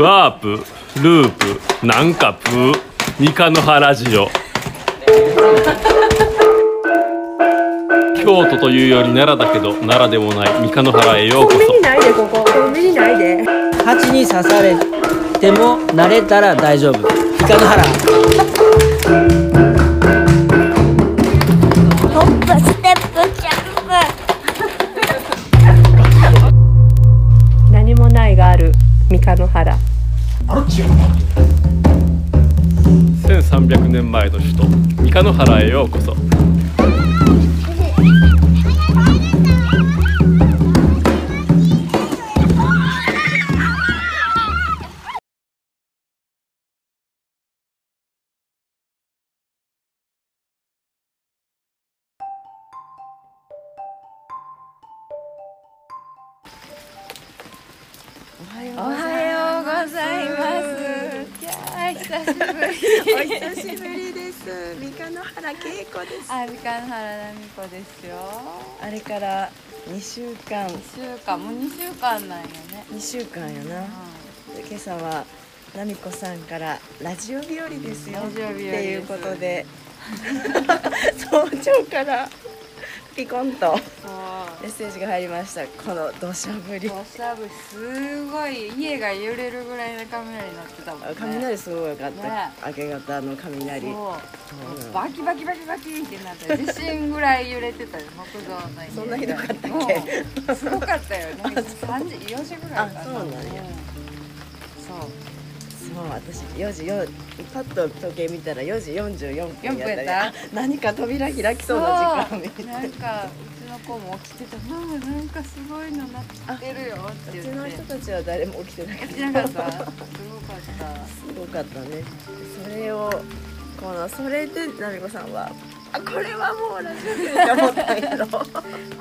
ワープループなんかプー三日の葉ラジオ。京都というより奈良だけど奈良でもない三日の原へようこそ。海にないでここ海にないで蜂に刺されても慣れたら大丈夫。イカの原都三日の原へようこそ。原恵子です。あ、みかん原奈美子ですよ。あれから2週間。二週間、もう二週間なんよね。2週間よな。今朝は奈美子さんからラジオ日和ですよ。ラジオ日和です。っていうことで。早朝からピコンと。メッセージが入りました。この土砂降り。土砂降りすごい家が揺れるぐらいの雷になってたもんね。雷すごいかった、ね。明け方の雷。そう。うん。バキバキバキバキってなって地震ぐらい揺れてたよ。木造の家。そんなひどかったっけ？うん。すごかったよ なんか三時4時ぐらいかな。あそうなんや。うん。そうそう私4時よパッと時計見たら4時44分やった4分やった？あ何か扉開きそうな時間みたいななんかうちの子も起きてた「ママなんかすごいのなってるよ」ってうち言って。の人たちは誰も起きてなかっ起きてなかったすごかった。すごかったね。それをこのそれで奈美子さんはあこれはもうラジオでって思ったんやろこ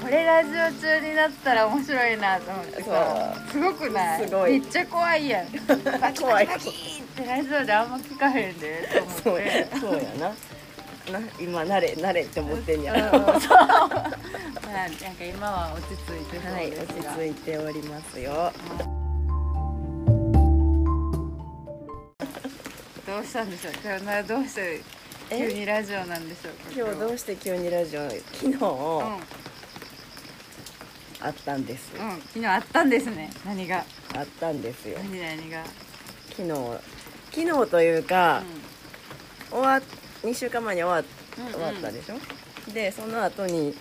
れラジオ中になったら面白いなと思ってさ。すごくない？すごい。めっちゃ怖いやん。バキバキバキってラジオであんま聞かへんでと思って。そうやそうやな。な今慣れ慣れって思ってんや。うんろそう。まあなんか今は落ち着いてそうはい落ち着いておりますよ。どうしたんでしょう？今日などうして急にラジオなんでしょうか今日どうして急にラジオ？昨日うん。あったんですうん、昨日あったんですね。何が、あったんですよ。何何が？昨日昨日というか、終わ2週間前に終わうん終わったでしょ、でその後に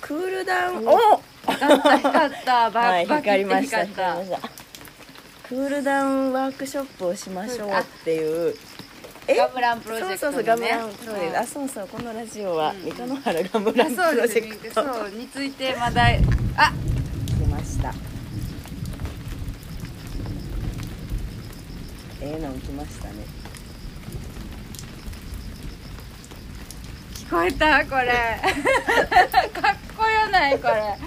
クールダウンうんお光った、光った、バはいバキ光りましたクールダウンワークショップをしましょうっていうえガムランプロジェクト、ね。そうそうそうガムランプロジェクト、あそうそうこのラジオはうん。三日野原ガムランプロジェクト。そうについてまだあ来ました。ええの来ましたね。聞こえたこれ。かっこよないこれ。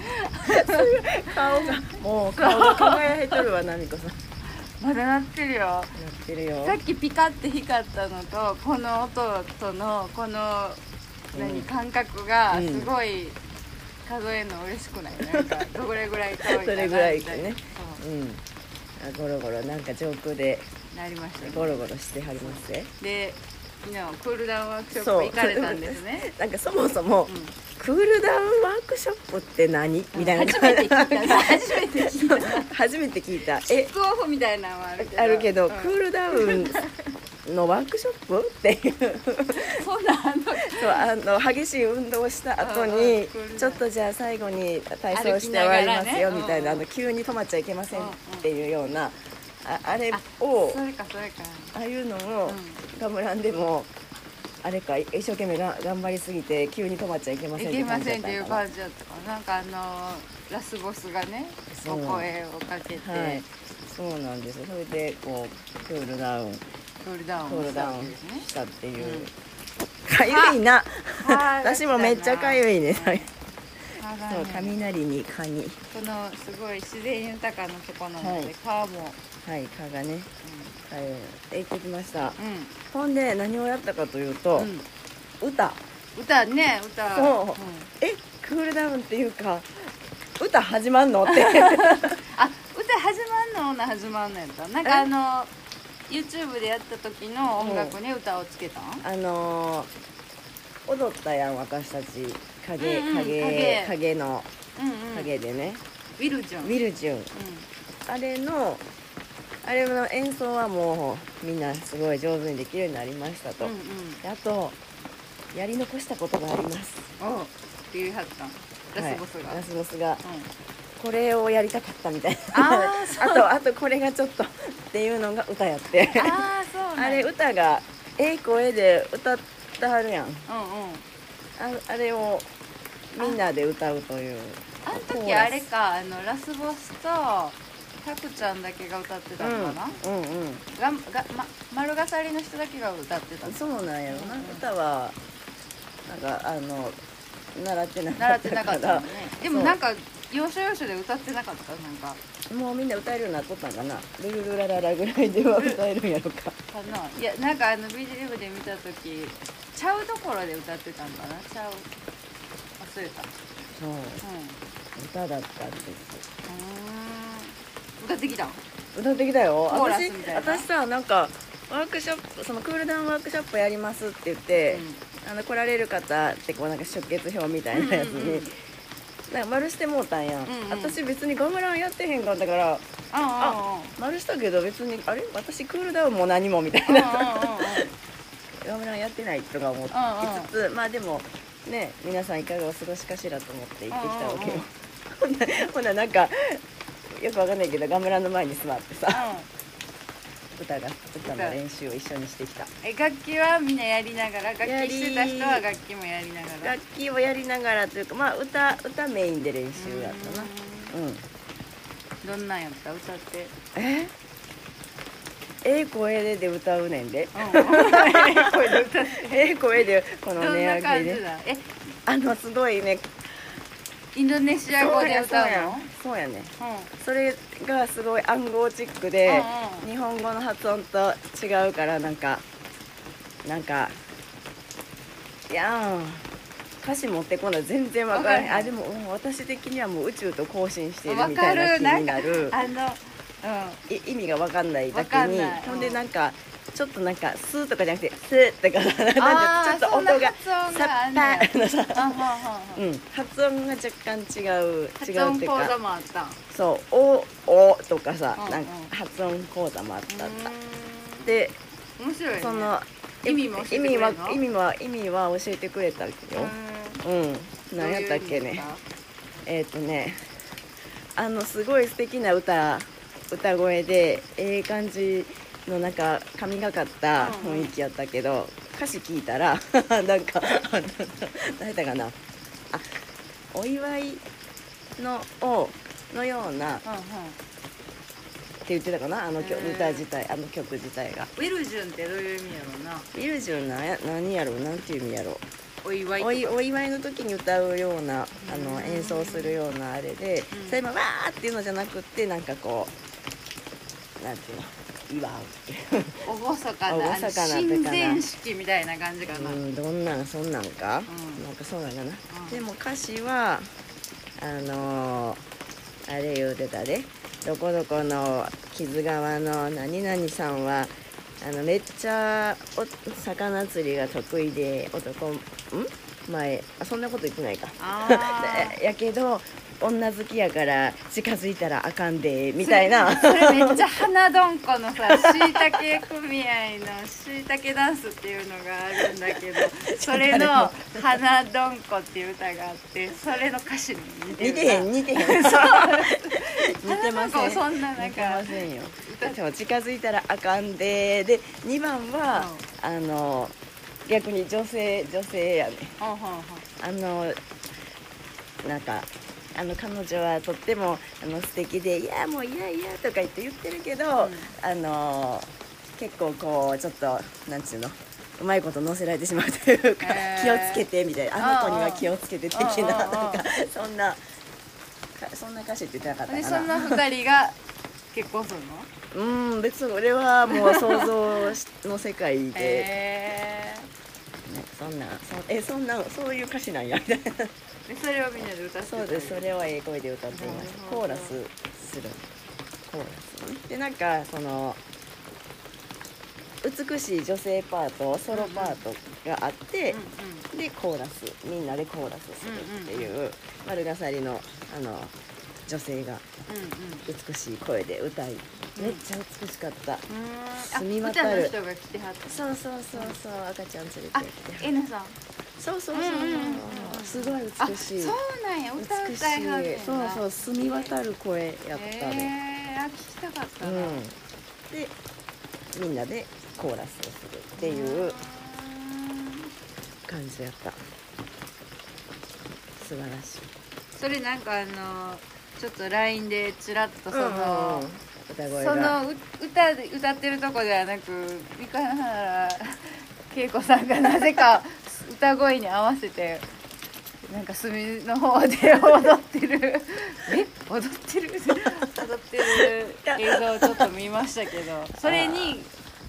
顔が。もう顔が輝いとるわ奈美子さんまだなってるよ。やってるよ。さっきピカって光ったのとこの音とのこの何、うん。感覚がうんすごい数えるの嬉しくない？なんかどれぐらい遠いかなそ れぐらいかね。う。ん。あゴロゴロなんか上空でなりましたね。ゴロゴロしてはりますねで昨日クールダウンワークショップ行かれたんですね。なんかそもそも、うんクールダウンワークショップって何？みたいな。初めて聞いた。初めて聞いた。初めて聞いたキえックオフみたいなのもあるけど。あるけど、うん。クールダウンのワークショップっていう。そうあの激しい運動をした後にちょっとじゃあ最後に体操して終わりますよみたいな、うんあの急に止まっちゃいけませんっていうようなああれをああいうのを、うガムランでもあれか一生懸命が頑張りすぎて急に止まっちゃいけませんいけませんっていうじ感じだったかななんかあのラスボスがねお声をかけて、はい。そうなんです。それでこうクールダウン。クールダウンクーをしたルダウンしたっていう。う。んかゆいな。歯私もめっちゃかゆいね歯がねそう雷に蚊にこのすごい自然豊かなとこなので、はい川も、はい蚊がねかゆい。え行ってきました。うほんで何をやったかというと、歌。歌ね歌。そう。えクールダウンっていうか歌始まんの？って。あ歌始まんのんなん始まんのやった。なんかあの YouTube でやった時の音楽に歌をつけたん？あのー、踊ったやん私たち。影、うんうん影影。影の。うんうん。影でね、ウィルジョン。ウィルジュン。うあれのあれの演奏はもうみんなすごい上手にできるようになりましたと、んうんうん。であとやり残したことがあります。おうって言いはったん。ラスボスが、はいラスボスが。うん。これをやりたかったみたいな。あ とあとこれがちょっとっていうのが歌やって。ああそうあれ歌がええ声で歌ってはるやん。うんうん。ああれをみんなで歌うという。あの時あれかあのラスボスとタクちゃんだけが歌ってたのかな、うんうんががま、丸がさりの人だけが歌ってたそうなんやろな、うん歌はなんかあの習ってなか習ってったから。なかったね。でもなんか要所要所で歌ってなかった？なんか。もうみんな歌えるようになっとったんかな。ルルルラララぐらいでは歌えるんやろか。かな？いやなんかあの BGM で見た時ちゃうところで歌ってたんかな？ちゃう。忘れた。う。ん。そう歌だったんです歌ってきたん歌ってきたよ。私私さなんかワークショップそのクールダウンワークショップやりますって言って、あの来られる方ってこうなんか出血表みたいなやつに、うんうんうん。なんか丸してもうたんや、ん。うんうん。私別にガムランやってへんかったからああ丸したけど別にあれ？私クールダウンも何もみたいうんうんうんなガムランやってないとか思ってつつまあでもね皆さんいかがお過ごしかしらと思って行ってきたわけよ、ほんなほんななんかよくわかんないけどガムランの前に座ってさ歌が歌の練習を一緒にしてきた。え楽器はみんなやりながら楽器してた人は楽器もやりながら。楽器をやりながらというかまあ歌歌メインで練習やったな。うん。うん。どんなんやった？歌って。え？ええ声でで歌うねんで。うん。これで歌って。ええ声でこの値上げで。だ？えあのすごいねインドネシア語で歌うの？そうやね。うん。それがすごい暗号チックでうんうん日本語の発音と違うからなんかなんかいやー歌詞持ってこない全然わからないあでもうん私的にはもう宇宙と交信してるみたいな気になる。あのい意味がわかんないだけに。ほんでなんかちょっとなんか「スー」とかじゃなくて「スー」とかなんかちょっと音がさっぱのさうん発音が若干違う違う発っていうかもあった。んそう「お」「お」とかさうんうん。なんか発音講座もあったで面白いね。その意味も意味は意味は意味は教えてくれたよ。うん。うん。何やったっけね。えっ、とねあのすごい素敵な歌歌声でええ感じのなんか神がかった雰囲気やったけど、歌詞聞いたら なんか 誰だかな。あお祝いのをのようなって言ってたかなあの曲歌自体あの曲自体が。ウィルジュンってどういう意味やろうな。イルジョンな何やろうなんていう意味やろう。お祝いおいお祝いの時に歌うようなあのうん。演奏するようなあれで、うん。それもわーっていうのじゃなくってなんかこうなんていうの祝う厳かな厳かな神前式みたいな感じかな、うん、どんなんそんなんか、うん。なんかそうなんかな、ん。でも歌詞はあのーあれ言うてたで。どこどこの木津川の何々さんはあのめっちゃお魚釣りが得意で男ん？前あそんなこと言ってないか。あ やけど女好きやから近づいたらあかんでみたいな。それめっちゃ花どんこのさしいたけ組合のしいたけダンスっていうのがあるんだけど それの「花どんこ」っていう歌があってそれの歌詞に似てる似てへん似てへん。似て ません。そんななん似てかませんよ。でも近づいたらあかんでで2番は、あの逆に女性女性やね。あのなんかあの彼女はとってもあの素敵で「いやもういやいや」とか言って言ってるけど、あの結構こうちょっとなんちゅうのうまいこと乗せられてしまうというか、へー。気をつけてみたいなあの子には気をつけて的なうんうんうんなんかそんなかそんな歌詞って言ってなかったでかそんな二人が結婚するの？うん別に俺はもう想像の世界で、へねそんなそえそんなそういう歌詞なんや。みたいなそれをみんなで歌ってたそうです。それはええ声で歌っていましたなるほど。コーラスする。コーラス？でなんかその美しい女性パートソロパートがあって、でコーラスみんなでコーラスするっていう丸がさりのあの女性が美しい声で歌いめっちゃ美しかった、澄みあ渡る。歌の人が来てはった。そうそうそうそう赤ちゃん連れてあきて N さん。そうそうそうそう、うんうんうんすごいあ美しい。そうなんや。歌いはんねんい。そうそう澄み渡る声やったね、えー、あ聞きたかったな、うん。でみんなでコーラスをするっていう感じやった。素晴らしい。それなんかあのちょっと LINE でちらっとその、歌声そがのう歌で歌ってるとこではなく三河原恵子さんがなぜか 歌声に合わせてなんか隅の方で踊ってる。え？踊ってる？踊ってる映像をちょっと見ましたけどそれに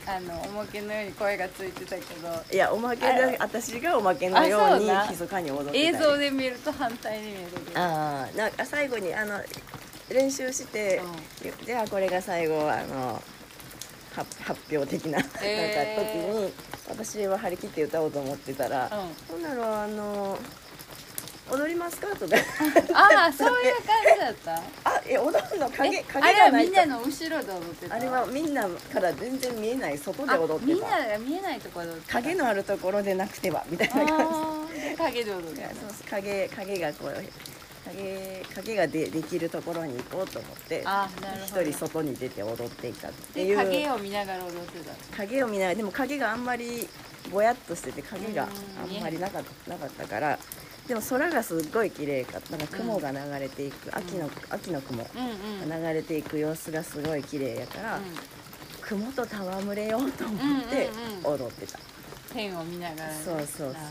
あのおまけのように声がついてたけど。いやおまけで私がおまけのように密かに踊ってた映り像で見ると反対に見えるけど。ああなんか最後にあの練習して、じゃあこれが最後あの発発表的な,、へー。なんか時に私は張り切って歌おうと思ってたらうん「ほんならあの踊りますか?」とか。ああそういう感じだった？あえ踊るの影え影あれはがないと。みんなの後ろで踊ってた？あれはみんなから全然見えない外で踊ってあみんたなが見えないところで踊ってた。影のあるところでなくてはみたいな。感あーで影で踊るじいやそうそう。影影がこう影影がでできるところに行こうと思って一人外に出て踊っていたっていでう影を見ながら踊ってた。影を見ながらでも影があんまりぼやっとしてて影があうんんまりなかったなかったからでも空がすっごい綺麗かった。なんか雲が流れていく、秋の秋の雲うんうん。が流れていく。様子がすごい綺麗やから、雲と戯れようと思ってうんうん踊ってた、天を見ながらね。そうそうそうなる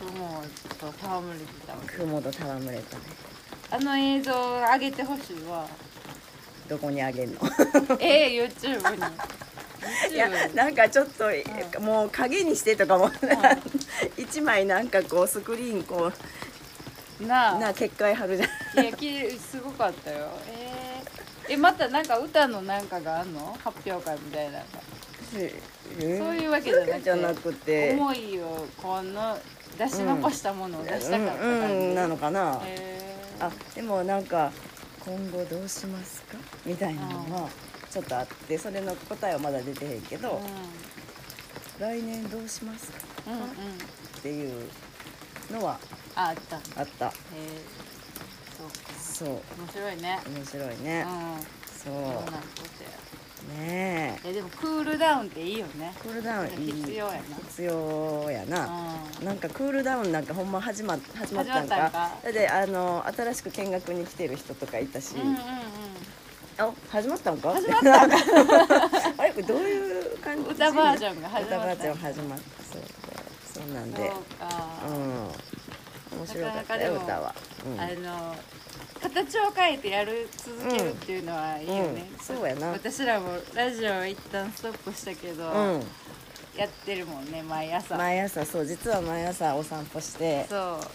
ほど。雲と戯れてた雲と戯れたね。あの映像を上げてほしいわ。どこにあげんの？ええ YouTube に。いやなんかちょっと、もう影にしてとかも、一枚なんかこうスクリーンこうなあ。な結界貼るじゃん。いやすごかったよ。えー、えまたなんか歌のなんかがあんの？発表会みたいなそういうわけじゃなくて。思いをこの出し残したものを出したかったうん感じ、うんなのかな、へあでもなんか今後どうしますか？みたいなのはちょっとあってそれの答えはまだ出てへんけーど、来年どうしますか？うんうんうんっていうのはああった。へあった。えそうか。そう。面白いね。面白いうん。ね、そう。なんねえ。えでもクールダウンっていいよね。クールダウンいい。必要やな。必要やな、うん。なんかクールダウンなんかほんま始ま始まったんか。始まったんか。だってあの新しく見学に来てる人とかいたし、うんうんうん。あ始まったんか？始まったんか。あれどういう感じ？歌バージョンが始まった。歌バージョン始まったそうなんでそうか、うん。面白かったよなかなかでも歌は、うん。あの形を変えてやる続けるっていうのはいいよね、うん。そうやな。私らもラジオ一旦ストップしたけど、うん。やってるもんね毎朝。毎朝そう実は毎朝お散歩して。そう。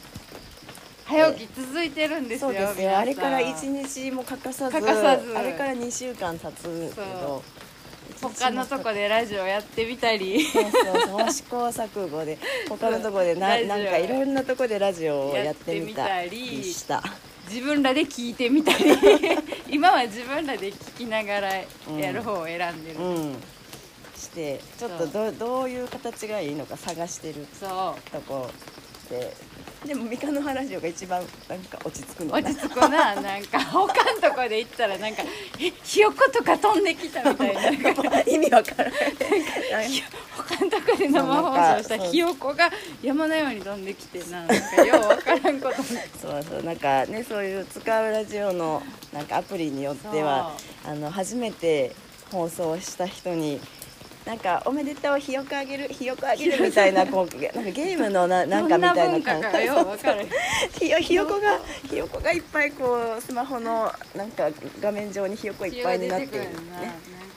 早起き続いてるんですよそうです皆さん。よあれから一日も欠かさず欠かさず。あれから2週間経つけど他のとこでラジオやってみたり。そうそう試行錯誤で。他のとこでななんかいろんなとこでラジオをやってみたりりした。自分らで聞いてみたり。今は自分らで聞きながらやる方を選んでる、うん。してちょっとどどういう形がいいのか探してるとこででも三日の原城が一番なんか落ち着くのかな落ち着くななんか。他のとこで行ったらなんか「えひよことか飛んできた」みたいな。なんか 意味わからない他のとこで生放送したひよこが山のように飛んできてななんかようわからんことに。そうそう。なんかねそういう使うラジオのなんかアプリによってはあの初めて放送した人になんか「おめでとうひよこあげるひよこあげる」みたいなこう なんかゲームのななんかみたいなどんな文化かようわからん ひよひよこがひよこがいっぱいこうスマホのなんか画面上にひよこいっぱいになってるね。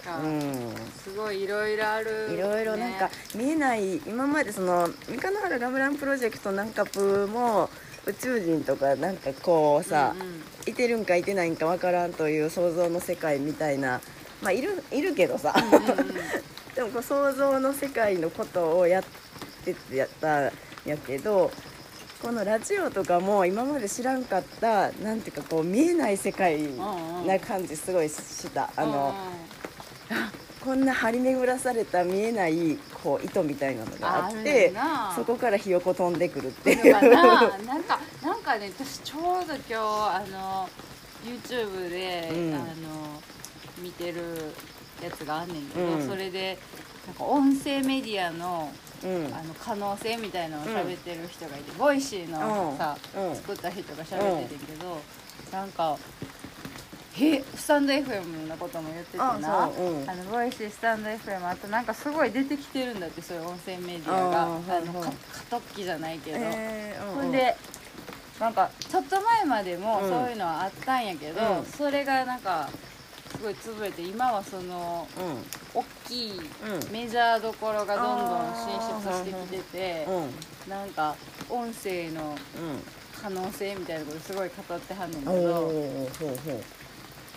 うん。すごいいろいろある、いろいろなんか見えない今までその三日野原ガムランプロジェクトなんかプも宇宙人とかなんかこうさ、うんうん。いてるんかいてないんかわからんという想像の世界みたいなまあいるいるけどさ、うんうんうん でもこう想像の世界のことをやっててやったんやけどこのラジオとかも今まで知らんかったなんていうかこう見えない世界な感じすごいした。あのこんな張り巡らされた見えないこう糸みたいなのがあってそこからひよこ飛んでくるってうんいう。なんかなんかね私ちょうど今日あの YouTube で、うんあの見てるやつがあんねんけど、うん。それでなんか音声メディアのうん。あの可能性みたいなのを喋ってる人がいて、 Voicy のさ、うん。作った人が喋っててんけど、なんかへスタンド FM のことも言っててな。あそう。うん。あのボイシースタンド FM あとなんかすごい出てきてるんだってそういう音声メディアが。ああーはいはい。のか過突起じゃないけど、えーうんほんでなんかちょっと前までもうんそういうのはあったんやけど、うん。それがなんかすごい潰れて今はそのうん。大きいうんメジャーどころがどんどん進出してきてて、うん。うんなんか音声の可能性みたいなことすごい語ってはんねんけおど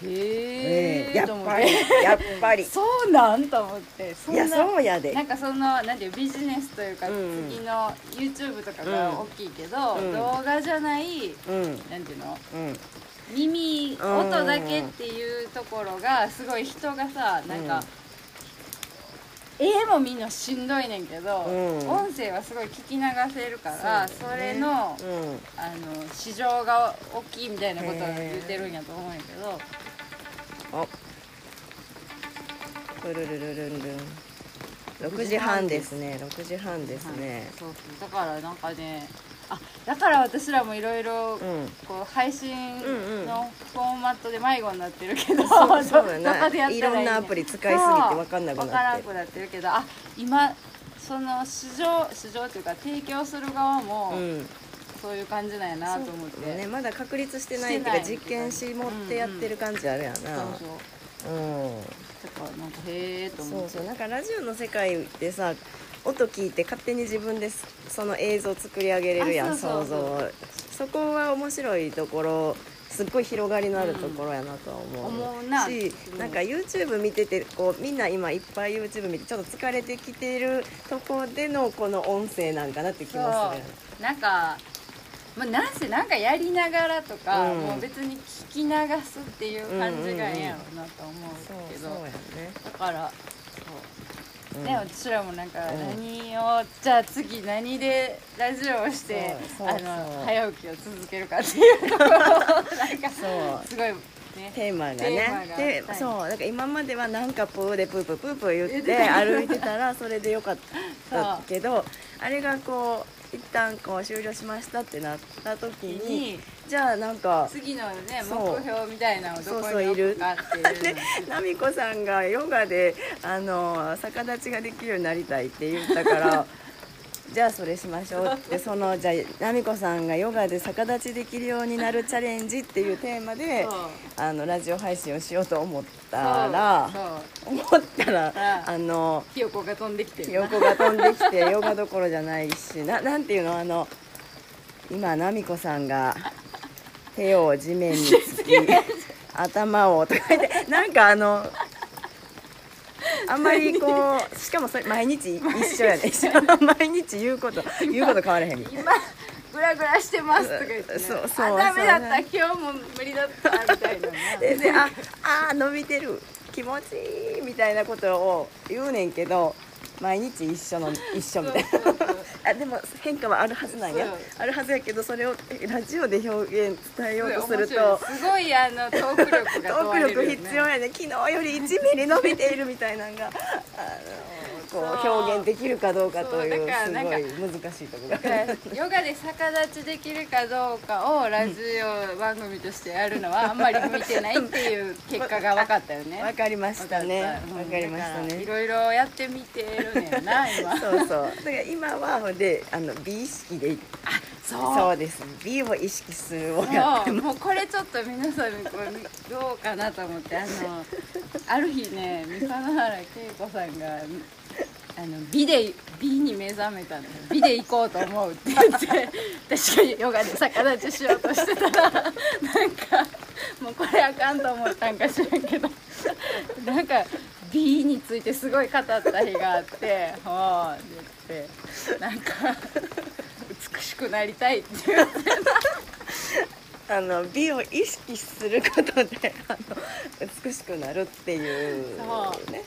へえええやっと思っぱりてやっぱり。そうなんと思って。そいやんなそうやで。なんかそのなんていうビジネスというか、うん。次の YouTube とかが大きいけど、うん。動画じゃないうん。なんていうの？うん耳うん音だけっていうところがすごい人がさなんか、絵も見るのしんどいねんけど、うん。音声はすごい聞き流せるからそ,、それのうん。あの市場が大きいみたいなことを言ってるんやと思うんやけど。あ。プルルルルンルン。6時半ですね。6時半ですね。だからなんかねあだから私らもいろいろうん。こう配信うんうん。のフォーマットで迷子になってるけど、そうそう やないいねいろんなアプリ使いすぎて分かんなくなって。分からなくなってるけどあ今その市場市場っていうか提供する側もうん。そういう感じなんやなと思って、ね。まだ確立してないっていうか実験し持ってやってる感じあるやな。そうそう。うん。だからなんかへえと思って。そうそう。なんかラジオの世界でさ音聞いて勝手に自分でその映像作り上げれるやんあそうそう。そう想像。をそこは面白いところすっごい広がりのあるところやなとは思う,、思うな。しうんなんか YouTube 見ててこうみんな今いっぱい YouTube 見てちょっと疲れてきてるとこでのこの音声なんかなって気もする。よねなんかまあ、なんせなんかやりながらとか、うん。もう別に聞き流すっていう感じがええやろうなと思うけど、そうそうやね。だからそう、うん。ね私らもなんかうん。何を、じゃあ次何でラジオをしてあの早起きを続けるかっていうところをなんかそう。すごいね。テーマがね。がはい。でそうだから今まではなんかプーでプープープープー言って 歩いてたらそれでよかったけど あれがこう一旦こう終了しましたってなった時ににじゃあなんか次のね目標みたいなのをどこにそうそういる置くかっていう奈美子さんがヨガであの逆立ちができるようになりたいって言ったからじゃあそれしましょう。ってそのじゃあ奈美子さんがヨガで逆立ちできるようになるチャレンジっていうテーマであのラジオ配信をしようと思ったら思ったらああのひよこが飛んできて。るな横が飛んできてヨガどころじゃないしななんていうの？あの今奈美子さんが 手を地面につき頭をとか言ってなんかあのあんまりこうしかもそれ毎日一緒やね毎日言うこと言うこと変わらへん今グラグラしてますとか言って、ね、そうそうあダメだった今日も無理だったみたいな。ねででああー伸びてる。気持ちいいみたいなことを言うねんけど毎日一緒の一緒みたいな。あでも変化はあるはずなんや。あるはずやけどそれをラジオで表現伝えようとすると。い。すごいあのトーク力が問トークわれるよ、ね、力必要やね。昨日より1ミリ伸びているみたいなのがあのこう表現できるかどうかというすごい難しいところ。がだからヨガで逆立ちできるかどうかをラジオ番組としてやるのは あんまり向いてないっていう結果が分かったよね。わかりましたね。わわかりましたね。いろいろやってみてるねんな今。そうそう。だから今はほんであの美意識でそうそう。です美を意識するをやってもうこれちょっと皆さんにこれどうかなと思ってあのある日ね三河原恵子さんがああの美で美に目覚めたの。よ美で行こうと思うって言って確かにヨガで逆立ちしようとしてたらなんかもうこれあかんと思ったんか知らんけどなんか美についてすごい語った日があって「はあ」って言ってなんか美しくなりたいって言ってあの美を意識することであの美しくなるっていうそう。ね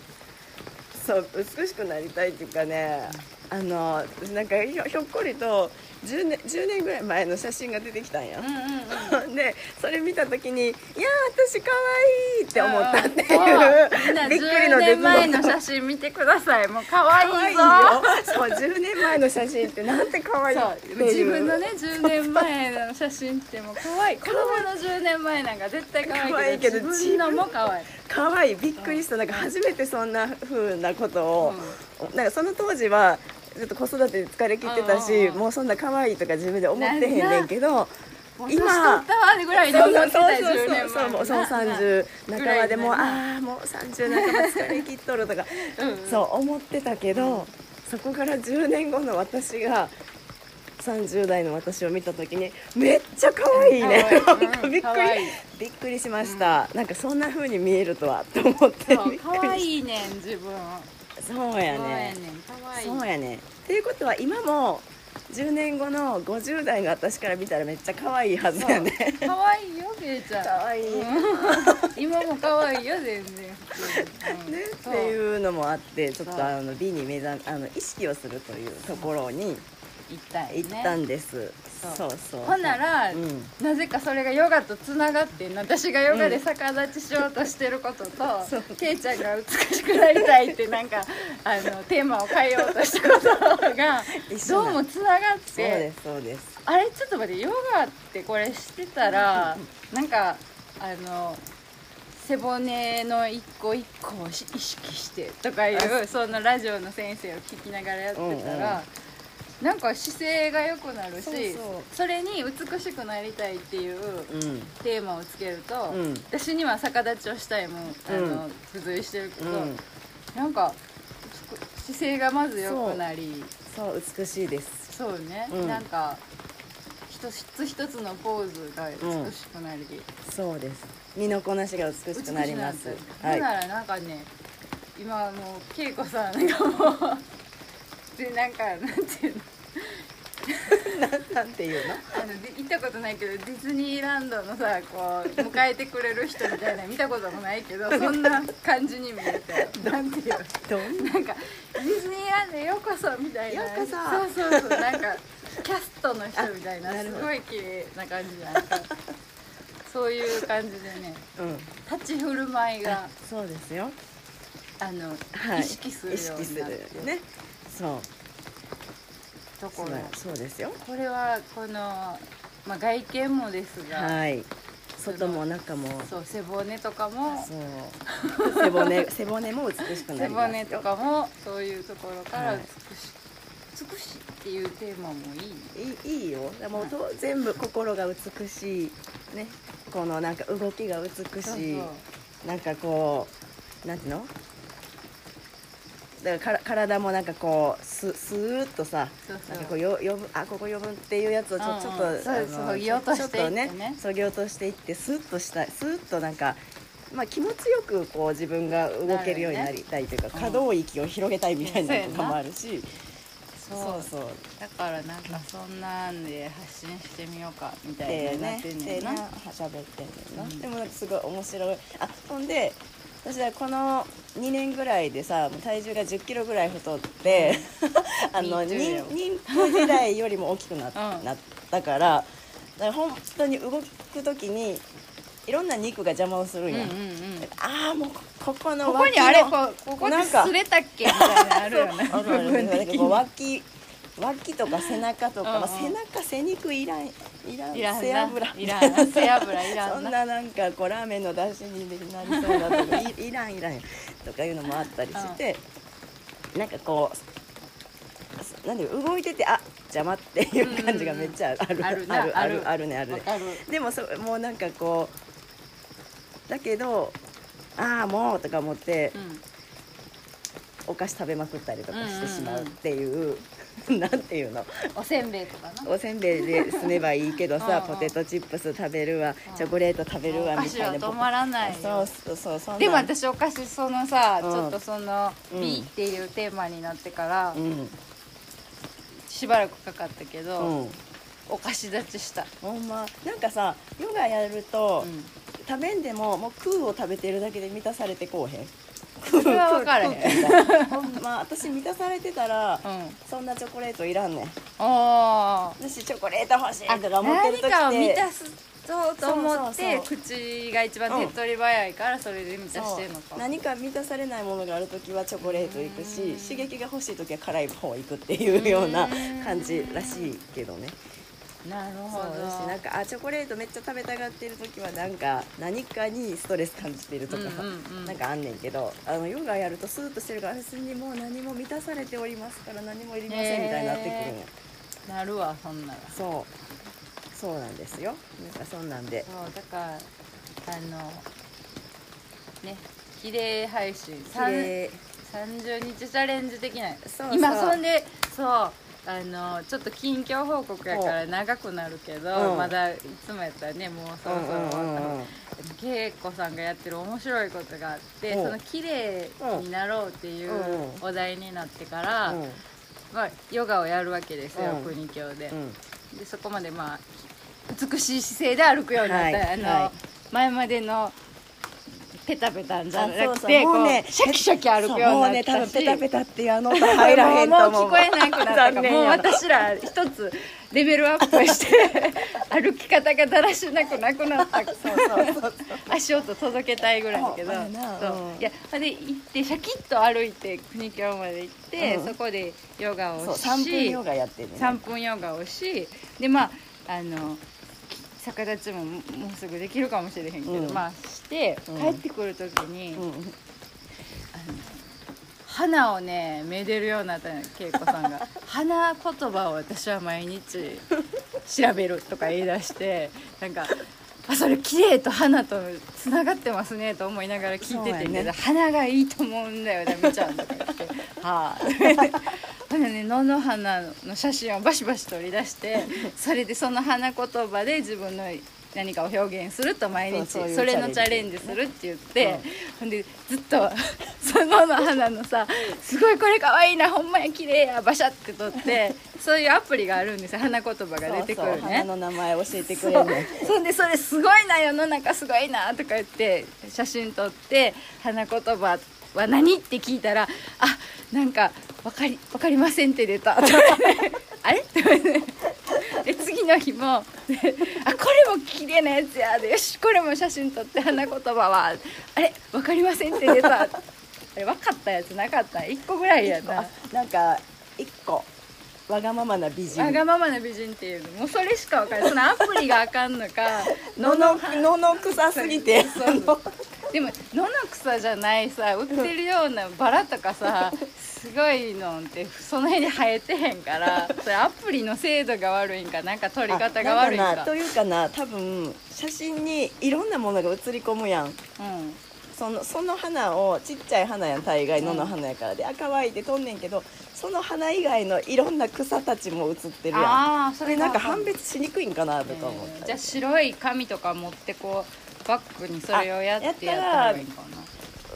そう美しくなりたいっていうかねあのなんかひょっこりと10年 ,10 年ぐらい前の写真が出てきたんや、うんうんうん。でそれ見た時に「いや私可愛いって思ったっていう。びっくりの10出来年前の事写真見てくださいもう可愛いいぞよ。そう10年前の写真ってなんて可愛いって自分のね10年前の写真ってもう可愛い。子供の10年前なんか絶対可可愛いけど愛いけど自分のも可愛い。可愛い。びっくりした。なんか初めてそんな風なことを、なんかその当時はちょっと子育てで疲れ切ってたし、もうそんな可愛いとか自分で思ってへんねんけどもう年取ったわぐらいにそうそう思ってたよそう10年前そうそうそうな30半ばでもうああもう30半ば疲れ切っとるとかうんそう思ってたけど、そこから10年後の私が30代の私を見た時にめっちゃ可愛いね、びっくり、びっくりしました、なんかそんな風に見えるとはと思って可愛いねん自分そうやね。そうやね。っていうことは今も10年後の50代の私から見たらめっちゃ可愛いはずやね。可愛いよけいちゃん。可愛い、ね今も可愛いよ全然。うん。っていうのもあってちょっとあの美に目覚あの意識をするというところに行ったんよね行ったんです、そそう。うそう。ほんなら、うん。なぜかそれがヨガとつながって私がヨガで逆立ちしようとしてることと、そう。ケイちゃんが美しくなりたいってなんか あのテーマを変えようとしたことがどうもつながっそうてですそうです。あれちょっと待ってヨガってこれしてたらなんかあの背骨の一個一個をし意識してとかいうそのラジオの先生を聞きながらやってたら、なんか姿勢が良くなるしそうそれに美しくなりたいっていううん。テーマをつけると、うん。私には逆立ちをしたいもあの、うん。付随してるけど、うん。なんか姿勢がまず良くなり。そう美しいです。そうね、うん。なんか一つ一つのポーズが美しくなり、そうです。身のこなしが美しくなります。はい。らなんかね今もう恵子さんがもうでなんかなんていうの？なんていうの？あので行ったことないけどディズニーランドのさこう迎えてくれる人みたいな 見たこともないけど そんな感じに見えたよなんていうの？どんなんかディズニーランドへようこそみたいな。ようこそ。そうそうそう。なんかキャストの人みたいな。すごい綺麗な感じじゃんかそういう感じでねうん。立ち振る舞いがそうですよ。あの、はい。意識するようになって。るね。そうところ。そうですよ。これはこの、まあ、外見もですが、はい。外も中も。そう背骨とかも。そう。背骨 背骨も美しくな背ります骨とかもそういうところからはい。美し,、美しいっていうテーマもいい。いいいいよ。でもと全部心が美しい。ね。このなんか動きが美しい。なんかこうなんていうの？だから体もなんかこうススーッとさなんかこうよ余分あここ余分っていうやつをちょ,、ちょっとそそぎ落としていってね。そぎ落としていってスーッとしたスーッとなんかまあ、気持ちよくこう自分が動けるようになりたいというか、ね可動域を広げたいみたいなのとかもあるし、そう。そうそう。だからなんかそんなんで発信してみようかみたいでになっねてんねんな、でな喋ってんねんな、うん。でもなんかすごい面白い。あほんで私はこの2年ぐらいでさ体重が1 0キロぐらい太って あの Me too 妊婦時代よりも大きくな,、ったからだから本当に動く時にいろんな肉が邪魔をするんや、うんうんうん。ああもうここのここ脇のにあれこここでなんか擦れたっけみたいなのあるよね。脇脇とか背中とか、まあ、うん。うん背中背肉いらんいらんいらんな。背脂。いらんな。背脂いらんな。そんななんかこうラーメンの出汁になりそうなとかいいらんいらんとかいうのもあったりして、なんかこうなんで動いててあ邪魔っていう感じがめっちゃある、あるな。あるあるある。あるねあるね。でもそもうなんかこうだけどああもうとか思ってうんお菓子食べまくったりとかしてしまうっていう、なんていうの？おせんべいとかな？おせんべいで済めばいいけどさうんうん。ポテトチップス食べるわチョコレート食べるわみたいなは止まらない。そうよそうそうそでも私お菓子そのさ、うん。ちょっとそのうん。B っていうテーマになってから、うん。しばらくかかったけど、うん。お菓子立ちした、ほんま。なんかさヨガやると、うん。食べんでももう空を食べてるだけで満たされてこうへん？それは分からへん。空ほんま私満たされてたら、うん。そんなチョコレートいらんねん。あ私チョコレート欲しいあとか思ってる時って何かを満たすとと思ってそうそう口が一番手っ取り早いからそれで満たしてんのか。そう。何か満たされないものがある時はチョコレート行くし刺激が欲しい時は辛い方行くっていうような感じらしいけどねなるほど。そうだしなんかあチョコレートめっちゃ食べたがってる時はなんか何かにストレス感じてるとか、うんうんうん。なんかあんねんけどあのヨガやるとスーッとしてるから別にもう何も満たされておりますから何もいりませんみたいになってくるんや、なるわそんなら。そう。そうなんですよ。なんかそんなんで。そうだからあのね綺麗配信。綺麗。30日チャレンジ的なそうそう。今そんでそうあのちょっと近況報告やから長くなるけど、うん。まだいつもやったらねもうそろそろ終わったうんうんうんうん恵子さんがやってる面白いことがあって、うん。その綺麗になろうっていううんお題になってから、うん。まあ、ヨガをやるわけですよ、うん。国境で,、うん。でそこまでまあ美しい姿勢で歩くようになった、はい。あのはい。前までのペタペタじゃなくてもうねシャキシャキ歩くようになったし。もうね多分ペタペタっていうあの音入らへんと思う。もう聞こえなくなったもう私ら一つレベルアップして歩き方がだらしなくなくなった。そうそうそう足音届けたいぐらいだけど。あそう。いやほんで行ってシャキッと歩いて国境まで行って、うんそこでヨガをし3分ヨガやってるね3分ヨガをしでまああの逆立ちももうすぐできるかもしれへんけど、うん。まあしてうん。帰ってくる時に、うん。花をねめでるようになったの恵子さんが。花言葉を私は毎日調べるとか言い出してなんかあそれ綺麗と花とつながってますねと思いながら聞いてて、そうやね。花がいいと思うんだよダメちゃんとか言って「はあ」ほんでね野の花の写真をバシバシ取り出してそれでその花言葉で自分の何かを表現すると毎日それのチャレンジするって言って、ほんでずっとその野花のさ「すごいこれかわいいなほんまや綺麗や」バシャって撮ってそういうアプリがあるんですよ花言葉が出てくるね。花の名前教えてくれる。ねそんでそれすごいな世の中すごいなとか言って写真撮って花言葉は何って聞いたらあなんか分かり分かりませんって出た。あれ？って言ってで次の日もで あこれも綺麗なやつやでよしこれも写真撮って花言葉は。あれ？分かりませんって出たあれ分かったやつなかった1個ぐらいやな。なんか一個。わがままな美人。わがままな美人っていうの。もうそれしか分からない。そのアプリがあかんのか。のののの臭すぎて。でも野の草じゃないさ売ってるようなバラとかさすごいのってその辺に生えてへんからそれアプリの精度が悪いんかなんか撮り方が悪いんか。というかな多分写真にいろんなものが写り込むやん。うんそのその花をちっちゃい花やん大概野の花やから。で赤ワイって撮んねんけどその花以外のいろんな草たちも写ってるやん。ああそそれなんか判別別しにくいんかなとか思ったり。じゃあ白い紙とか持ってこうバッグにそれをやってやったらいいかな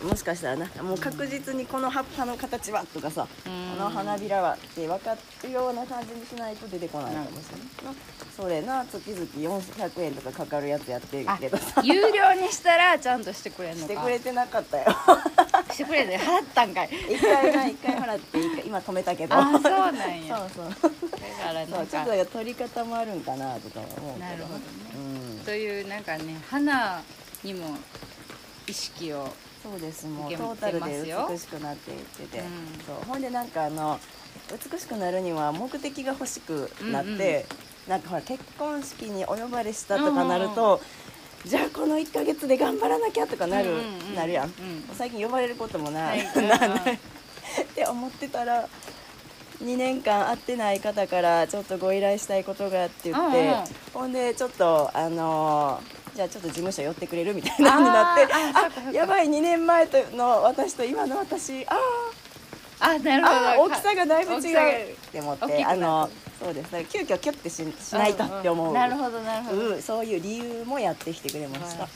もしかしたらなもう確実にこの葉っぱの形はとかさ、うん。この花びらはって分かるような感じにしないと出てこないかもしれないな。それな月々400円とかかかるやつやってるあけどさ。有料にしたらちゃんとしてくれんのか。してくれてなかったよ。してくれんの払ったんかい。一回な一回払って今止めたけど。ああそうなんや。そうそう。だからちょっと取り方もあるんかなとか思うなるほどね。うん。というなんかね花にも意識をそうです。もうトータルで美しくなっていってて、うん。そう。ほんでなんかあの美しくなるには目的が欲しくなって、うんうん。なんかほら結婚式にお呼ばれしたとかなると、じゃあこの1ヶ月で頑張らなきゃとかなる、うんうんうんなるやん、うん最近呼ばれることもな、はい なないって思ってたら2年間会ってない方からちょっとご依頼したいことがあって言って、うんうんほんでちょっとあのーじゃあちょっと事務所寄ってくれるみたいなのになってあやばい2年前との私と今の私あああなるほど。あ大きさがだいぶ違う。って思ってあのそうです。だから急遽キュッてししないとって思う、なるほどなるほど、うんそういう理由もやってきてくれました。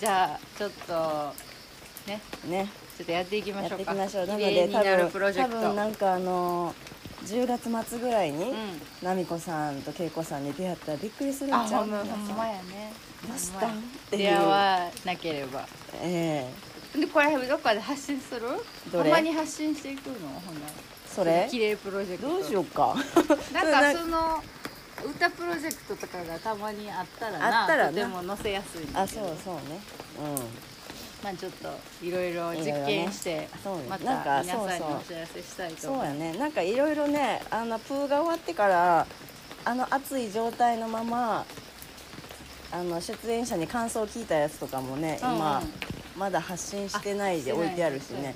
じゃあちょっとね。ね。ちょっとやっていきまやっしょうか。ていきましょう。なので多分多分なんかあの10月末ぐらいに、うん。奈美子さんと恵子さんに出会ったらびっくりするんあちゃう？ほんまやね。どうしたん？って出会わなければ。えでこれどっかで発信する？どれ？ほんまに発信していくの？ほんなそれ？綺麗プロジェクト。どうしようか。なんかその歌プロジェクトとかがたまにあったらなあったらな。とても載せやすいあそうそうねまあちょっといろいろ実験して、そうね。また皆さんにそうそう。お知らせしたいと思います。やね。なんかいろいろねあのプーが終わってからあの熱い状態のままあの出演者に感想を聞いたやつとかもね、うんうん。今まだ発信してないで置いてあるしね。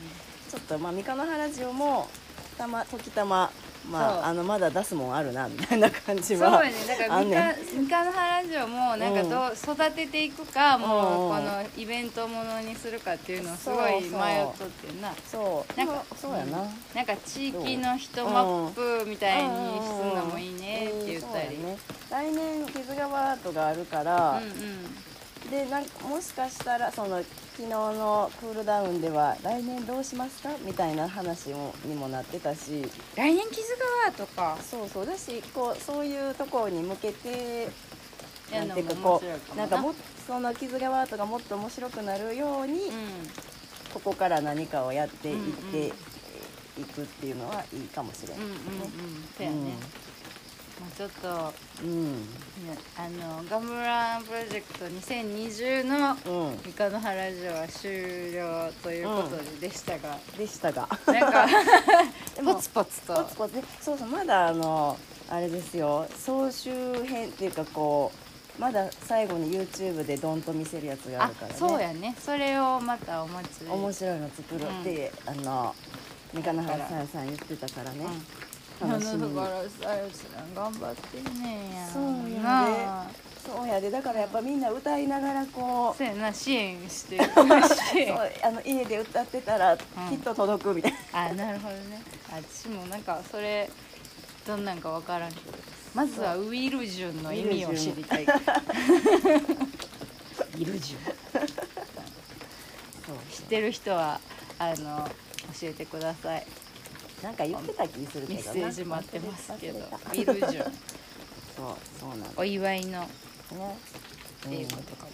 ちょっとまあ三日の原城もたま時たままああのまだ出すもんあるなみたいな感じはそうやね。だから三あんねん。日三日の原城もなんかどう育てていくか、もううんこのイベントものにするかっていうのをすごい迷っとってんな。そう。なんかそうやな、なんか地域の人マップみたいにするのもいいねって言ったり、うん。ね、来年木津川アートがあるかうらん、うんでなんかもしかしたらその昨日のクールダウンでは来年どうしますか？みたいな話もにもなってたし。来年木津川とか。そうそう。だしこうそういうところに向けてやなんていうかこうなんかもっその木津川アートがもっと面白くなるように、うんここから何かをやっていっうんていくっていうのはいいかもしれない、うんうんうんそうちょっとうん。ねあのガムランプロジェクト2020のうん、うん。三日の原城は終了ということででしたが、でしたが。なんか ポツポツと。ポツポツ。ねそうそうまだあのあれですよ。総集編っていうかこうまだ最後に YouTube でドンと見せるやつがああるからね。そうやね。それをまたお待ち面白いの作るって、あの三日野原さん言ってたからね、うん、楽しみ。頑張ってんねんや。そうやで。そうやで。だからやっぱみんな歌いながらこうそうやな支援して そうあの家で歌ってたらきっと届くみたいな、あなるほどね。私もなんかそれどんなんかわからんけど。まずはウィルジュンの意味を知りたい。イルジそう知ってる人はあの教えてくださいなんか言ってた気するけどな。メッセージ待ってますけど。ウ忘ィれたルジュン。そうそうなんだ。お祝いのねっていうことかも、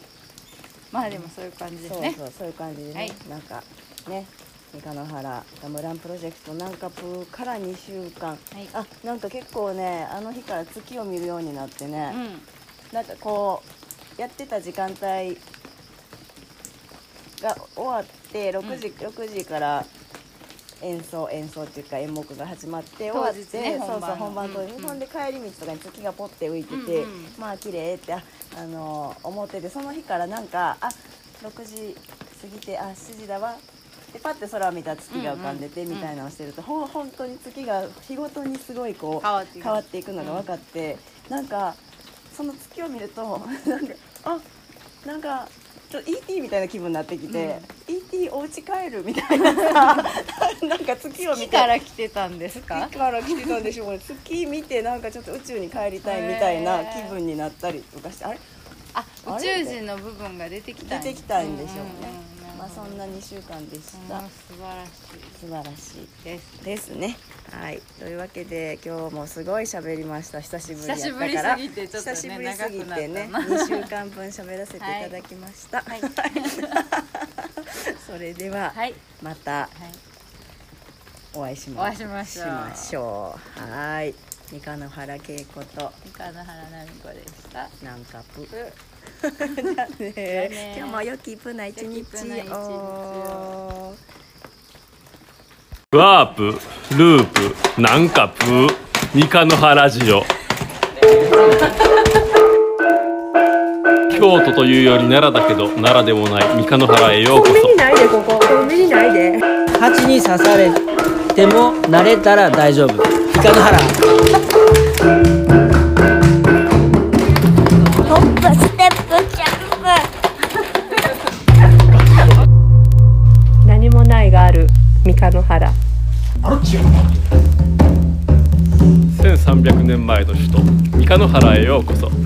まあでもそういう感じですね。そうそうそういう感じでね、はい。なんかね三日野原ガムランプロジェクトなんかプーから2週間、はい。あなんか結構ねあの日から月を見るようになってね、うん。なんかこうやってた時間帯が終わって6時、6時から演奏演奏っていうか演目が始まって終わって、ねそうそう本番当日、うんうんで帰り道とかに月がポッて浮いてて、うんうんまあ綺麗ってああの思っててその日からなんかあ6時過ぎてあ7時だわでパッて空を見たら月が浮かんでてうんうん。みたいなのをしてると、ほん本当に月が日ごとにすごいこう変わっていく。変わっていくのが分かって、なんかその月を見ると なんかあなんかちょっと ET みたいな気分になってきて、ET お家帰るみたいなさ なんか月を見て。月から来てたんですか？月から来てたんでしょうね月見てなんかちょっと宇宙に帰りたいみたいな気分になったりとかしてあれ？あ宇宙人の部分が出てきたん出てきたんでしょうね、そんな2週間でした、うん素晴らし素晴らしい。いですですね。はい。というわけで今日もすごい喋りました。久しぶりやった久しぶりからすぎてちょっとね久しぶりすぎてね長くなった2週間分喋らせていただきました、はい。それでは、はい。またはい。お会いしましょう。はい。三日野原恵子と。三日野原奈美子でした。なんかぷうじゃあね。ね今日も良きプな一日良きプな一日を。をワープループなんかプー三日の原ジオ。京都というより奈良だけど奈良でもない三日の原へようこそ。ないでここ。コンビニないで。蜂に刺されても慣れたら大丈夫。イカの原かの首都三日野原へようこそ。